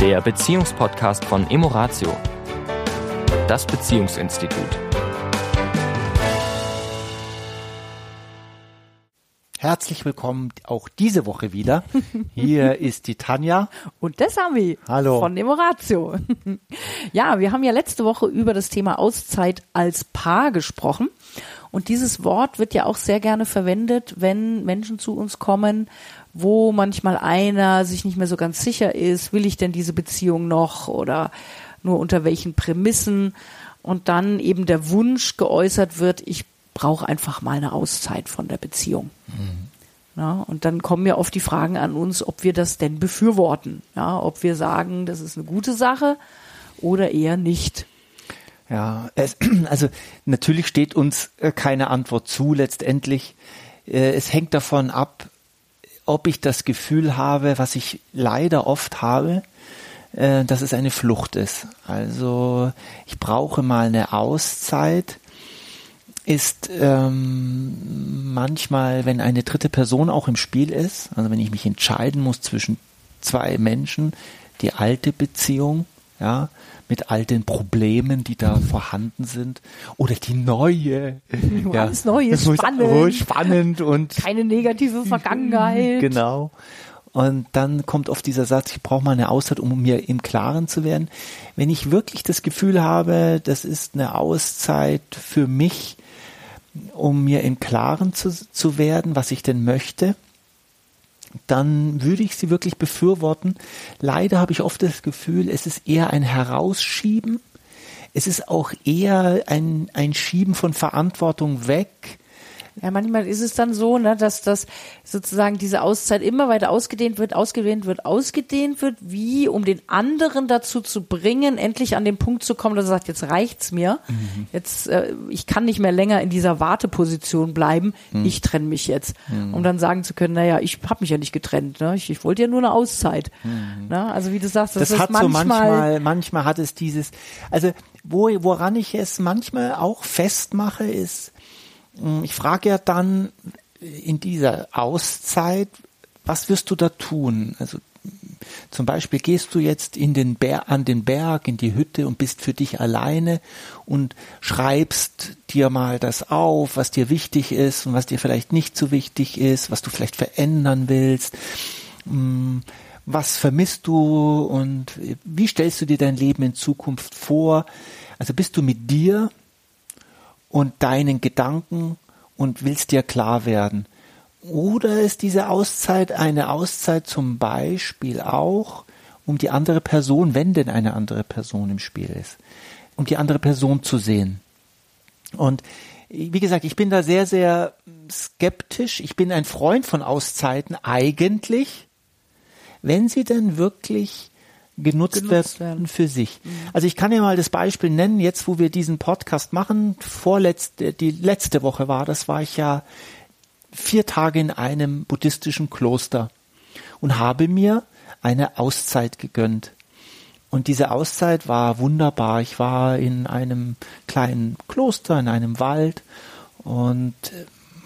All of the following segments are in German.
der Beziehungspodcast von Emoratio, das Beziehungsinstitut. Herzlich willkommen auch diese Woche wieder. Hier ist die Tanja. Und der Sami. Hallo. Von Demoratio. ja, wir haben ja letzte Woche über das Thema Auszeit als Paar gesprochen. Und dieses Wort wird ja auch sehr gerne verwendet, wenn Menschen zu uns kommen, wo manchmal einer sich nicht mehr so ganz sicher ist, will ich denn diese Beziehung noch oder nur unter welchen Prämissen und dann eben der Wunsch geäußert wird, ich brauche einfach mal eine Auszeit von der Beziehung. Mhm. Ja, und dann kommen ja oft die Fragen an uns, ob wir das denn befürworten, ja, ob wir sagen, das ist eine gute Sache oder eher nicht. Ja, es, also natürlich steht uns äh, keine Antwort zu letztendlich. Äh, es hängt davon ab, ob ich das Gefühl habe, was ich leider oft habe, äh, dass es eine Flucht ist. Also ich brauche mal eine Auszeit ist ähm, manchmal, wenn eine dritte Person auch im Spiel ist, also wenn ich mich entscheiden muss zwischen zwei Menschen, die alte Beziehung, ja, mit all den Problemen, die da vorhanden sind, oder die neue, ja, alles Neues, spannend, spannend und keine negative Vergangenheit, genau. Und dann kommt oft dieser Satz, ich brauche mal eine Auszeit, um mir im Klaren zu werden. Wenn ich wirklich das Gefühl habe, das ist eine Auszeit für mich, um mir im Klaren zu, zu werden, was ich denn möchte, dann würde ich sie wirklich befürworten. Leider habe ich oft das Gefühl, es ist eher ein Herausschieben. Es ist auch eher ein, ein Schieben von Verantwortung weg ja, manchmal ist es dann so, ne, dass das sozusagen diese Auszeit immer weiter ausgedehnt wird, ausgedehnt wird, ausgedehnt wird, wie um den anderen dazu zu bringen, endlich an den Punkt zu kommen, dass er sagt, jetzt reicht's mir, mhm. jetzt äh, ich kann nicht mehr länger in dieser Warteposition bleiben, mhm. ich trenne mich jetzt, mhm. um dann sagen zu können, naja, ich habe mich ja nicht getrennt, ne, ich, ich wollte ja nur eine Auszeit, mhm. ne? also wie du sagst, das, das hat manchmal, so manchmal, manchmal hat es dieses, also wo, woran ich es manchmal auch festmache, ist ich frage ja dann in dieser Auszeit, was wirst du da tun? Also zum Beispiel gehst du jetzt in den Ber an den Berg, in die Hütte und bist für dich alleine und schreibst dir mal das auf, was dir wichtig ist und was dir vielleicht nicht so wichtig ist, was du vielleicht verändern willst. Hm, was vermisst du und wie stellst du dir dein Leben in Zukunft vor? Also bist du mit dir und deinen Gedanken und willst dir klar werden. Oder ist diese Auszeit eine Auszeit zum Beispiel auch um die andere Person, wenn denn eine andere Person im Spiel ist, um die andere Person zu sehen. Und wie gesagt, ich bin da sehr, sehr skeptisch. Ich bin ein Freund von Auszeiten eigentlich, wenn sie denn wirklich genutzt, genutzt werden für sich. Mhm. Also ich kann ja mal das Beispiel nennen, jetzt wo wir diesen Podcast machen, vorletzte, die letzte Woche war, das war ich ja vier Tage in einem buddhistischen Kloster und habe mir eine Auszeit gegönnt. Und diese Auszeit war wunderbar. Ich war in einem kleinen Kloster, in einem Wald und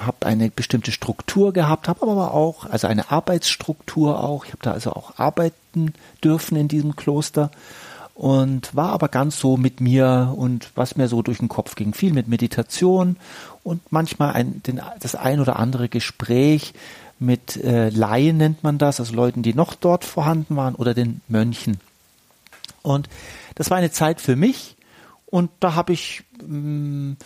habe eine bestimmte Struktur gehabt, habe aber auch, also eine Arbeitsstruktur auch. Ich habe da also auch arbeiten dürfen in diesem Kloster und war aber ganz so mit mir und was mir so durch den Kopf ging. Viel mit Meditation und manchmal ein, den, das ein oder andere Gespräch mit äh, Laien nennt man das, also Leuten, die noch dort vorhanden waren oder den Mönchen. Und das war eine Zeit für mich und da habe ich mh, mm,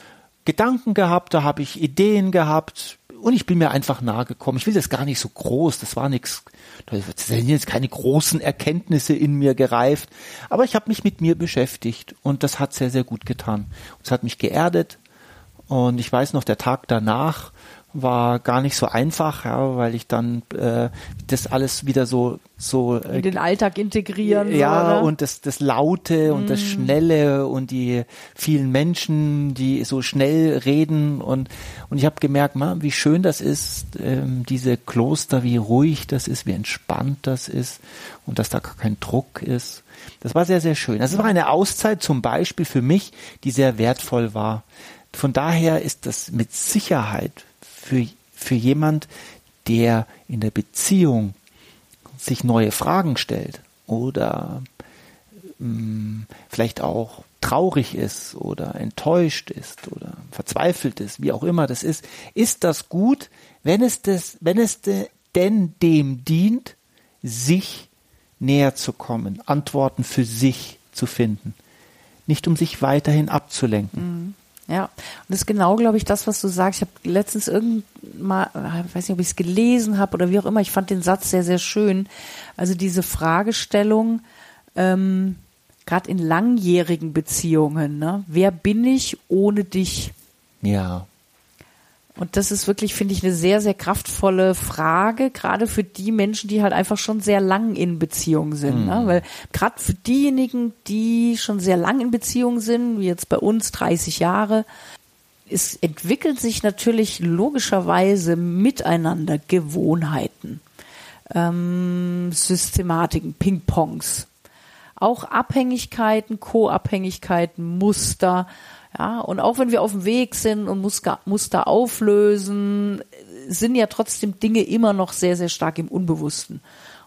Gedanken gehabt, da habe ich Ideen gehabt und ich bin mir einfach nahe gekommen. Ich will das gar nicht so groß, das war nichts, da sind jetzt keine großen Erkenntnisse in mir gereift, aber ich habe mich mit mir beschäftigt und das hat sehr, sehr gut getan. Es hat mich geerdet und ich weiß noch, der Tag danach war gar nicht so einfach, ja, weil ich dann äh, das alles wieder so so äh, in den Alltag integrieren. Ja, so, und das das Laute und mm. das Schnelle und die vielen Menschen, die so schnell reden und und ich habe gemerkt, man, wie schön das ist, ähm, diese Kloster, wie ruhig das ist, wie entspannt das ist und dass da gar kein Druck ist. Das war sehr sehr schön. Das war eine Auszeit zum Beispiel für mich, die sehr wertvoll war. Von daher ist das mit Sicherheit für, für jemand, der in der Beziehung sich neue Fragen stellt oder mh, vielleicht auch traurig ist oder enttäuscht ist oder verzweifelt ist, wie auch immer das ist, ist das gut, wenn es das, wenn es de, denn dem dient, sich näher zu kommen, Antworten für sich zu finden, nicht um sich weiterhin abzulenken. Mhm. Ja, und das ist genau, glaube ich, das, was du sagst. Ich habe letztens irgendwann, ich weiß nicht, ob ich es gelesen habe oder wie auch immer, ich fand den Satz sehr, sehr schön. Also diese Fragestellung, ähm, gerade in langjährigen Beziehungen, ne? wer bin ich ohne dich? Ja. Und das ist wirklich, finde ich, eine sehr, sehr kraftvolle Frage, gerade für die Menschen, die halt einfach schon sehr lang in Beziehung sind. Mhm. Ne? Weil gerade für diejenigen, die schon sehr lang in Beziehung sind, wie jetzt bei uns 30 Jahre, es entwickelt sich natürlich logischerweise miteinander Gewohnheiten, ähm, Systematiken, Ping-Pongs, auch Abhängigkeiten, Co-Abhängigkeiten, Muster, ja, und auch wenn wir auf dem Weg sind und Muster auflösen, sind ja trotzdem Dinge immer noch sehr, sehr stark im Unbewussten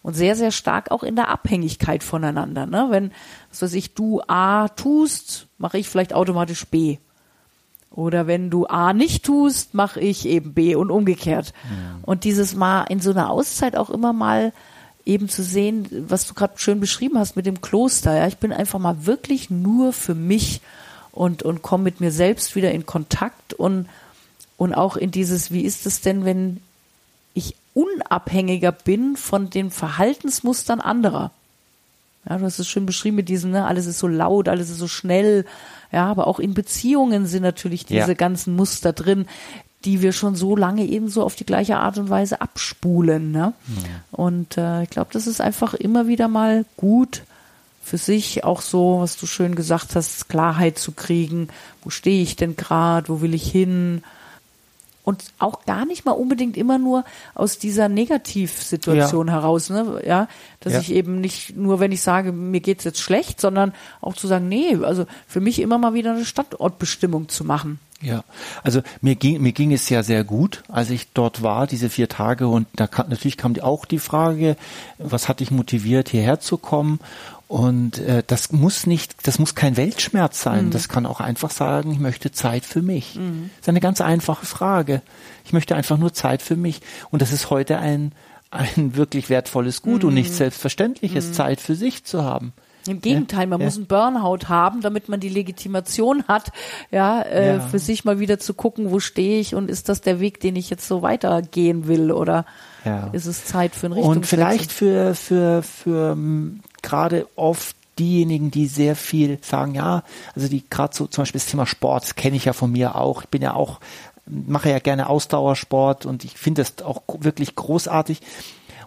und sehr, sehr stark auch in der Abhängigkeit voneinander. Ne? Wenn, was weiß ich, du A tust, mache ich vielleicht automatisch B. Oder wenn du A nicht tust, mache ich eben B und umgekehrt. Ja. Und dieses Mal in so einer Auszeit auch immer mal eben zu sehen, was du gerade schön beschrieben hast mit dem Kloster. Ja, ich bin einfach mal wirklich nur für mich und, und komme mit mir selbst wieder in Kontakt und, und auch in dieses, wie ist es denn, wenn ich unabhängiger bin von den Verhaltensmustern anderer? Ja, du hast es schön beschrieben mit diesem, ne, alles ist so laut, alles ist so schnell. Ja, aber auch in Beziehungen sind natürlich diese ja. ganzen Muster drin, die wir schon so lange eben so auf die gleiche Art und Weise abspulen. Ne? Ja. Und äh, ich glaube, das ist einfach immer wieder mal gut, für sich auch so, was du schön gesagt hast, Klarheit zu kriegen, wo stehe ich denn gerade, wo will ich hin? Und auch gar nicht mal unbedingt immer nur aus dieser Negativsituation ja. heraus, ne? Ja, dass ja. ich eben nicht nur, wenn ich sage, mir geht's jetzt schlecht, sondern auch zu sagen, nee, also für mich immer mal wieder eine Standortbestimmung zu machen. Ja, also mir ging, mir ging es ja sehr gut, als ich dort war, diese vier Tage. Und da kam, natürlich kam auch die Frage, was hat dich motiviert, hierher zu kommen? Und äh, das muss nicht, das muss kein Weltschmerz sein. Mhm. Das kann auch einfach sagen, ich möchte Zeit für mich. Mhm. Das ist eine ganz einfache Frage. Ich möchte einfach nur Zeit für mich. Und das ist heute ein, ein wirklich wertvolles Gut mhm. und nicht selbstverständliches, mhm. Zeit für sich zu haben. Im Gegenteil, man ja. muss einen Burnout haben, damit man die Legitimation hat, ja, äh, ja, für sich mal wieder zu gucken, wo stehe ich und ist das der Weg, den ich jetzt so weitergehen will oder ja. ist es Zeit für einen Richtung? Und vielleicht für für für gerade oft diejenigen, die sehr viel sagen, ja, also die gerade so zum Beispiel das Thema Sport kenne ich ja von mir auch. Ich bin ja auch mache ja gerne Ausdauersport und ich finde das auch wirklich großartig.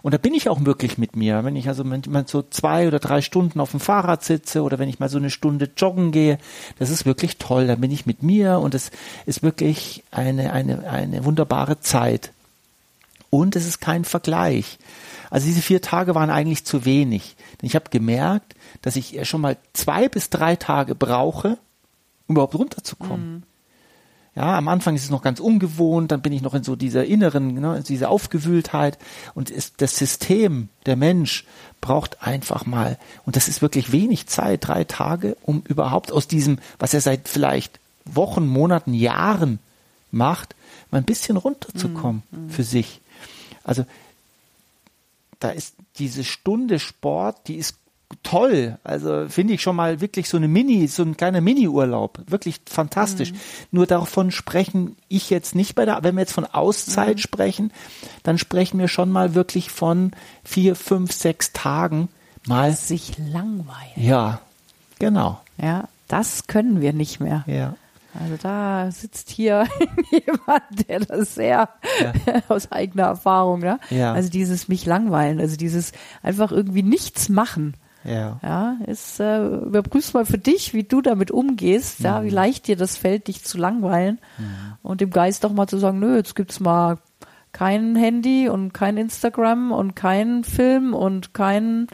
Und da bin ich auch wirklich mit mir. Wenn ich also mal so zwei oder drei Stunden auf dem Fahrrad sitze oder wenn ich mal so eine Stunde joggen gehe, das ist wirklich toll. Da bin ich mit mir und es ist wirklich eine, eine, eine wunderbare Zeit. Und es ist kein Vergleich. Also diese vier Tage waren eigentlich zu wenig. Denn ich habe gemerkt, dass ich schon mal zwei bis drei Tage brauche, um überhaupt runterzukommen. Mhm. Ja, am Anfang ist es noch ganz ungewohnt, dann bin ich noch in so dieser inneren, ne, dieser Aufgewühltheit und ist das System, der Mensch braucht einfach mal, und das ist wirklich wenig Zeit, drei Tage, um überhaupt aus diesem, was er seit vielleicht Wochen, Monaten, Jahren macht, mal ein bisschen runterzukommen mhm. für sich. Also da ist diese Stunde Sport, die ist toll. Also finde ich schon mal wirklich so eine Mini, so ein kleiner Mini-Urlaub. Wirklich fantastisch. Mhm. Nur davon sprechen ich jetzt nicht bei der, wenn wir jetzt von Auszeit mhm. sprechen, dann sprechen wir schon mal wirklich von vier, fünf, sechs Tagen mal. Sich langweilen. Ja, genau. Ja, das können wir nicht mehr. Ja. Also da sitzt hier jemand, der das sehr ja. aus eigener Erfahrung, ne? Ja. Also dieses mich langweilen, also dieses einfach irgendwie nichts machen. Ja. Ja, ist, äh, überprüfst mal für dich, wie du damit umgehst, mhm. ja, wie leicht dir das fällt, dich zu langweilen mhm. und dem Geist doch mal zu sagen, nö, jetzt gibt's mal kein Handy und kein Instagram und kein Film und kein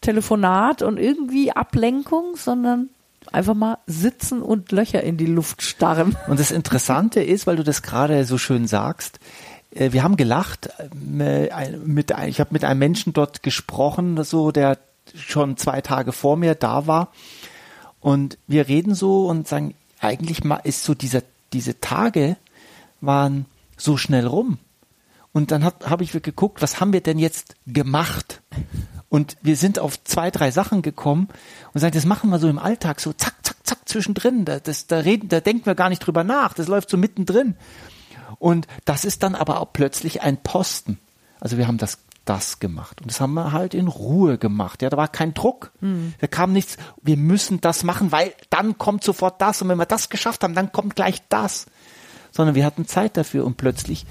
Telefonat und irgendwie Ablenkung, sondern einfach mal sitzen und Löcher in die Luft starren. Und das Interessante ist, weil du das gerade so schön sagst, äh, wir haben gelacht. Äh, mit, ich habe mit einem Menschen dort gesprochen, so der schon zwei Tage vor mir da war. Und wir reden so und sagen, eigentlich mal ist so dieser, diese Tage waren so schnell rum. Und dann habe ich geguckt, was haben wir denn jetzt gemacht? Und wir sind auf zwei, drei Sachen gekommen und sagen, das machen wir so im Alltag, so zack, zack, zack, zwischendrin. Da, das, da reden, da denken wir gar nicht drüber nach. Das läuft so mittendrin. Und das ist dann aber auch plötzlich ein Posten. Also wir haben das das gemacht. Und das haben wir halt in Ruhe gemacht. Ja, da war kein Druck. Mhm. Da kam nichts, wir müssen das machen, weil dann kommt sofort das. Und wenn wir das geschafft haben, dann kommt gleich das. Sondern wir hatten Zeit dafür und plötzlich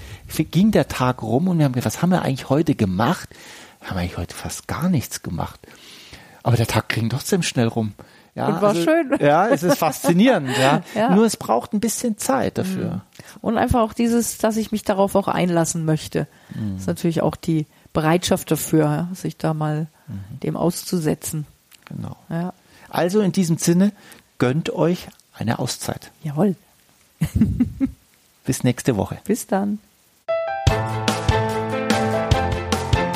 ging der Tag rum und wir haben gedacht, was haben wir eigentlich heute gemacht? Haben eigentlich heute fast gar nichts gemacht. Aber der Tag ging trotzdem schnell rum. Ja, und war also, schön. Ja, es ist faszinierend, ja. ja. Nur es braucht ein bisschen Zeit dafür. Mhm. Und einfach auch dieses, dass ich mich darauf auch einlassen möchte. Mhm. Das ist natürlich auch die Bereitschaft dafür, sich da mal mhm. dem auszusetzen. Genau. Ja. Also in diesem Sinne, gönnt euch eine Auszeit. Jawohl. Bis nächste Woche. Bis dann.